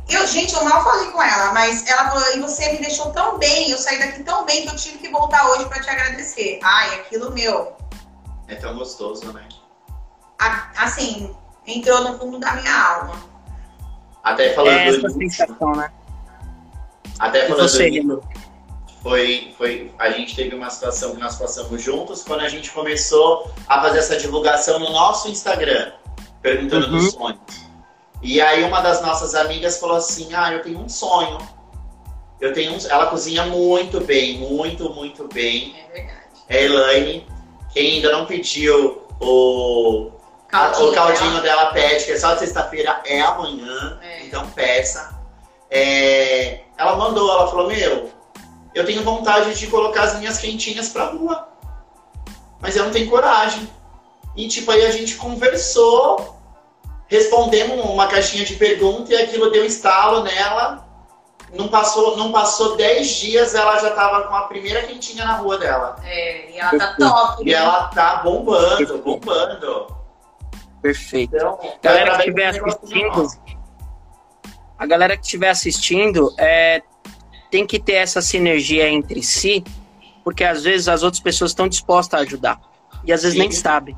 Speaker 2: Eu, gente, eu mal falei com ela, mas ela falou, e você me deixou tão bem, eu saí daqui tão bem que eu tive que voltar hoje pra te agradecer. Ai, aquilo meu.
Speaker 3: É tão gostoso, né?
Speaker 2: a- assim, entrou no fundo da minha alma.
Speaker 3: Até falando
Speaker 1: É
Speaker 3: do
Speaker 1: essa sensação, né?
Speaker 3: até falando
Speaker 1: você,
Speaker 3: do foi, foi, a gente teve uma situação que nós passamos juntos quando a gente começou a fazer essa divulgação no nosso Instagram, perguntando
Speaker 1: Uhum.
Speaker 3: dos sonhos. E aí uma das nossas amigas falou assim, ah, eu tenho um sonho. Eu tenho um... Ela cozinha muito bem, muito, muito bem.
Speaker 2: É verdade.
Speaker 3: É a Elaine. Quem ainda não pediu o, a- o caldinho dela pede, que é só de sexta-feira, é amanhã.
Speaker 2: É.
Speaker 3: Então peça. É, ela mandou, ela falou, meu, eu tenho vontade de colocar as minhas quentinhas pra rua. Mas eu não tenho coragem. E tipo, aí a gente conversou, respondemos uma caixinha de pergunta e aquilo deu estalo nela. Não passou, não passou 10 dias, ela já tava com a primeira quentinha na rua dela.
Speaker 2: É, e ela tá top.
Speaker 3: E
Speaker 2: né?
Speaker 3: ela tá bombando, bombando.
Speaker 1: Perfeito.
Speaker 3: Então,
Speaker 1: Galera que estiver assistindo, a galera que estiver assistindo é, tem que ter essa sinergia entre si, porque às vezes as outras pessoas estão dispostas a ajudar. E às vezes nem
Speaker 3: Sim.
Speaker 1: sabem.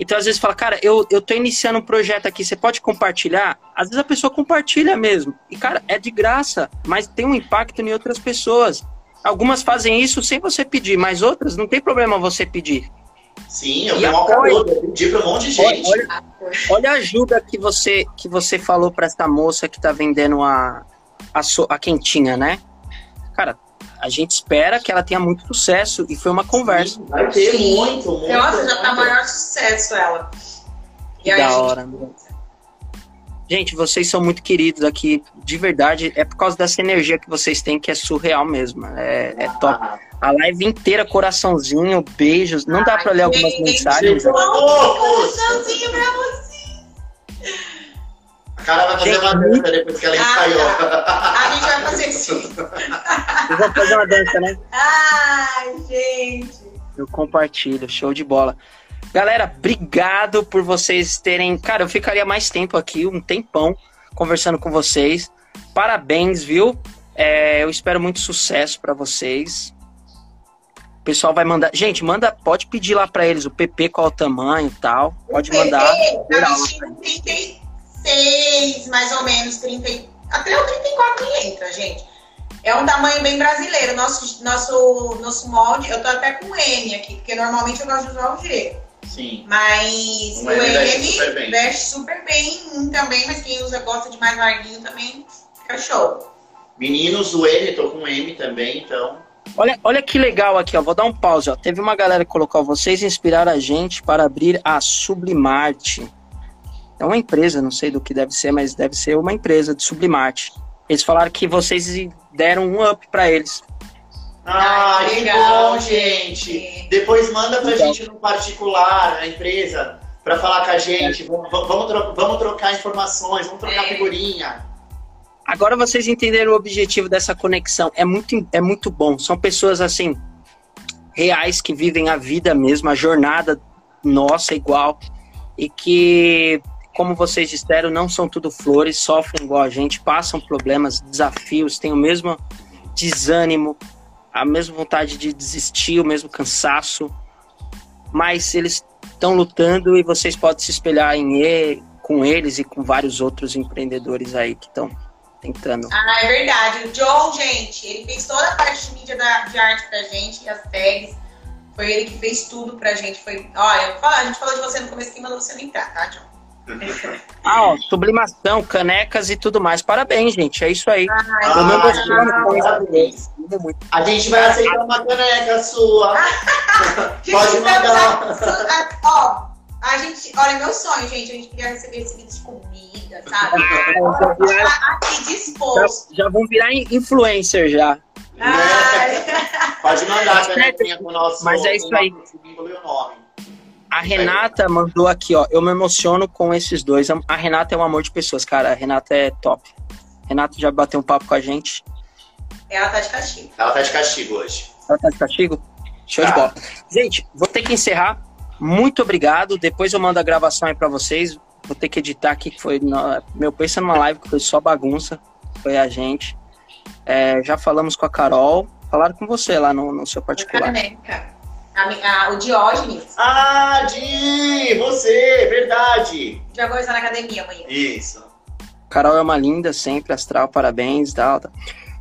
Speaker 1: Então, às vezes fala, cara, eu, eu tô iniciando um projeto aqui, você pode compartilhar? Às vezes a pessoa compartilha mesmo. E, cara, é de graça, mas tem um impacto em outras pessoas. Algumas fazem isso sem você pedir, mas outras não tem problema você pedir.
Speaker 3: Sim, eu
Speaker 1: E
Speaker 3: tenho um canudo, eu pedi pra um monte de gente.
Speaker 1: olha, olha a ajuda que você que você falou pra essa moça que tá vendendo a, a, so- a quentinha, né? Cara, a gente espera que ela tenha muito sucesso e foi uma conversa.
Speaker 3: Sim, Vai ter
Speaker 2: Sim.
Speaker 3: muito, muito.
Speaker 2: Nossa, já tá maior sucesso ela. E aí,
Speaker 1: da
Speaker 2: a gente-
Speaker 1: hora. Gente, vocês são muito queridos aqui, de verdade. É por causa dessa energia que vocês têm que é surreal mesmo. É, é top.
Speaker 3: Ah,
Speaker 1: A live inteira, coraçãozinho, beijos. Não dá pra ler algumas mensagens.
Speaker 3: Poucos.
Speaker 2: Coraçãozinho pra você.
Speaker 3: Cara vai fazer
Speaker 1: Gente,
Speaker 3: uma dança depois que ela
Speaker 2: Ah,
Speaker 3: ensaiou.
Speaker 2: A gente vai fazer sim.
Speaker 1: Vocês vão fazer uma dança, né?
Speaker 2: Ai, gente.
Speaker 1: Eu compartilho, show de bola. Galera, obrigado por vocês terem. Cara, eu ficaria mais tempo aqui, um tempão, conversando com vocês. Parabéns, viu? É, eu espero muito sucesso pra vocês. O pessoal vai mandar. Gente, manda, pode pedir lá pra eles o PP, qual é o tamanho e tal. Pode mandar.
Speaker 2: Bebê tá vestindo 36, mais ou menos, 30, e- até o 34 que entra, gente. É um tamanho bem brasileiro. Nosso, nosso, nosso molde, eu tô até com M aqui, porque normalmente eu gosto de usar o G.
Speaker 3: Sim.
Speaker 2: Mas
Speaker 3: O
Speaker 2: o
Speaker 3: M
Speaker 2: M
Speaker 3: veste super bem.
Speaker 2: veste super bem também, mas quem usa gosta de mais larguinho também, fica show.
Speaker 3: Meninos, o M, tô com M também, então.
Speaker 1: Olha, olha que legal aqui, ó. Vou dar um pause, ó. Teve uma galera que colocou vocês inspiraram a gente para abrir a Sublimarte. É uma empresa, não sei do que deve ser, mas deve ser uma empresa de Sublimarte. Eles falaram que vocês deram um up para eles.
Speaker 3: Ah, que
Speaker 2: legal,
Speaker 3: bom, gente. Depois manda pra
Speaker 1: Legal.
Speaker 3: gente no particular, na empresa, pra falar com a gente. Vamos, vamos, tro- vamos trocar informações, vamos trocar
Speaker 2: É.
Speaker 3: figurinha.
Speaker 1: Agora vocês entenderam o objetivo dessa conexão. É muito, é muito bom. São pessoas assim reais que vivem a vida mesmo, a jornada nossa igual e que, como vocês disseram, não são tudo flores, sofrem igual a gente, passam problemas, desafios, têm o mesmo desânimo, a mesma vontade de desistir, o mesmo cansaço, mas eles estão lutando e vocês podem se espelhar em ele, com eles e com vários outros empreendedores aí que estão tentando.
Speaker 2: Ah, é verdade. O John, gente, ele fez toda a parte de mídia da, de arte pra gente, as tags. Foi ele que fez tudo pra gente. Foi, olha, a gente falou de você no começo que mandou você não entrar, tá, John?
Speaker 1: Ah, ó, sublimação, canecas e tudo mais. Parabéns, gente. É isso aí.
Speaker 3: Ah.
Speaker 1: Ajuda muito.
Speaker 3: A gente vai aceitar uma caneca sua. [laughs] Pode mandar.
Speaker 2: a- a- Ó, a gente, olha, meu sonho, gente, a gente queria receber esse vídeo de comida, sabe?
Speaker 1: Já, viraram-
Speaker 2: Aqui disposto.
Speaker 1: já- já vão virar influencer já.
Speaker 2: Ai.
Speaker 3: Pode mandar a canequinha com o nosso,
Speaker 1: Mas é isso aí.
Speaker 3: nome.
Speaker 1: A Renata mandou aqui, ó. Eu me emociono com esses dois. A Renata é um amor de pessoas, cara. A Renata é top. Renata já bateu um papo com a gente.
Speaker 2: Ela tá de castigo.
Speaker 3: Ela tá de castigo hoje.
Speaker 1: Ela tá de castigo? Show de
Speaker 3: Tá.
Speaker 1: bola. Gente, vou ter que encerrar. Muito obrigado. Depois eu mando a gravação aí pra vocês. Vou ter que editar aqui, que foi. na- Meu, pensa numa live que foi só bagunça. Foi a gente. É, já falamos com a Carol. Falaram com você lá no, no seu particular.
Speaker 2: Caneca. A mi- a- o Diógenes.
Speaker 3: Ah, Di! Você, verdade!
Speaker 2: Já vou estar na academia amanhã.
Speaker 3: Isso.
Speaker 1: Carol é uma linda, sempre astral, parabéns, tal. tal.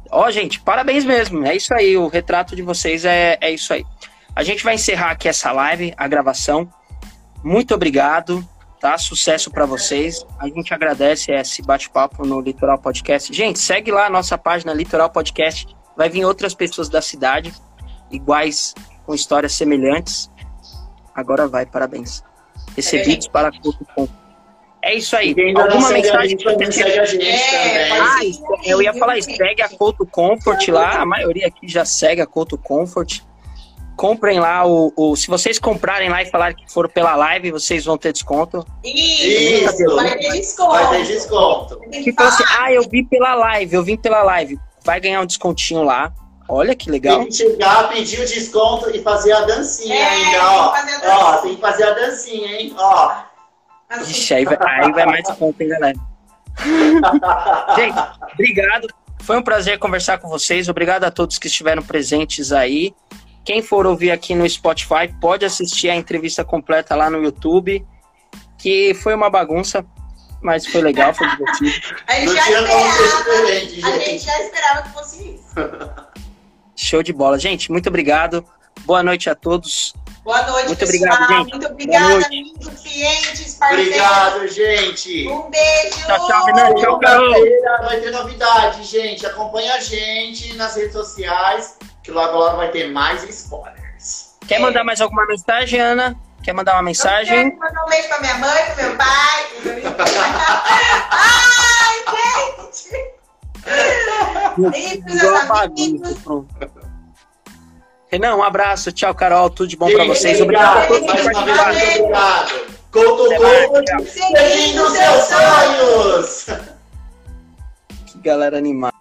Speaker 1: Ó, gente, parabéns mesmo. É isso aí. O retrato de vocês é, é isso aí. A gente vai encerrar aqui essa live, a gravação. Muito obrigado, tá? Sucesso para vocês. A gente agradece esse bate-papo no Litoral Podcast. Gente, segue lá a nossa página Litoral Podcast. Vai vir outras pessoas da cidade, iguais, com histórias semelhantes. Agora vai, parabéns. Recebidos para Couto.com. É isso aí. Alguma mensagem
Speaker 3: que você segue a gente
Speaker 2: É,
Speaker 3: também.
Speaker 1: ah, eu ia falar, isso, segue a Couto Comfort lá, a maioria aqui já segue a Couto Comfort. Comprem lá o, o- Se vocês comprarem lá e falarem que foram pela live, vocês vão ter desconto.
Speaker 2: Isso,
Speaker 3: Isso.
Speaker 2: vai ter desconto.
Speaker 3: Vai ter desconto.
Speaker 2: Que
Speaker 1: Que fala assim, ah, eu vi pela live, eu vim pela live. Vai ganhar um descontinho lá. Olha que legal.
Speaker 3: Tem que chegar, pedir o desconto e fazer a dancinha
Speaker 2: É,
Speaker 3: ainda,
Speaker 2: tem
Speaker 3: ó.
Speaker 2: que fazer a
Speaker 3: Ó,
Speaker 2: dancinha.
Speaker 3: tem que fazer a dancinha, hein? Ó.
Speaker 2: Assim,
Speaker 1: Ixi, aí vai, aí vai mais desconto, hein, galera. [laughs] Gente, obrigado. Foi um prazer conversar com vocês. Obrigado a todos que estiveram presentes aí. Quem for ouvir aqui no Spotify, pode assistir a entrevista completa lá no YouTube. Que foi uma bagunça, mas foi legal, foi [laughs] divertido.
Speaker 2: a gente esperava. A gente. já esperava que fosse isso. [laughs]
Speaker 1: Show de bola. Gente, muito obrigado. Boa noite a todos.
Speaker 2: Boa noite,
Speaker 1: Muito
Speaker 2: pessoal.
Speaker 1: obrigado, gente.
Speaker 2: Muito obrigada, amigos, clientes, parceiros.
Speaker 3: Obrigado, gente.
Speaker 2: Um beijo.
Speaker 1: Tchau, tchau, Renan. Tchau, Carol.
Speaker 3: Vai ter novidade, gente. Acompanha a gente nas redes sociais, que logo logo vai ter mais spoilers.
Speaker 1: Quer mandar mais alguma mensagem, Ana? Quer mandar uma
Speaker 2: Eu
Speaker 1: mensagem?
Speaker 2: quero mandar um beijo pra minha mãe, pro meu pai. [laughs] Ai, gente!
Speaker 1: Renan, um abraço. Tchau, Carol. Tudo de bom pra
Speaker 3: Gente,
Speaker 1: vocês. Obrigado
Speaker 3: obrigado. Couto Couto, seguindo seus sonhos.
Speaker 1: Que galera animada.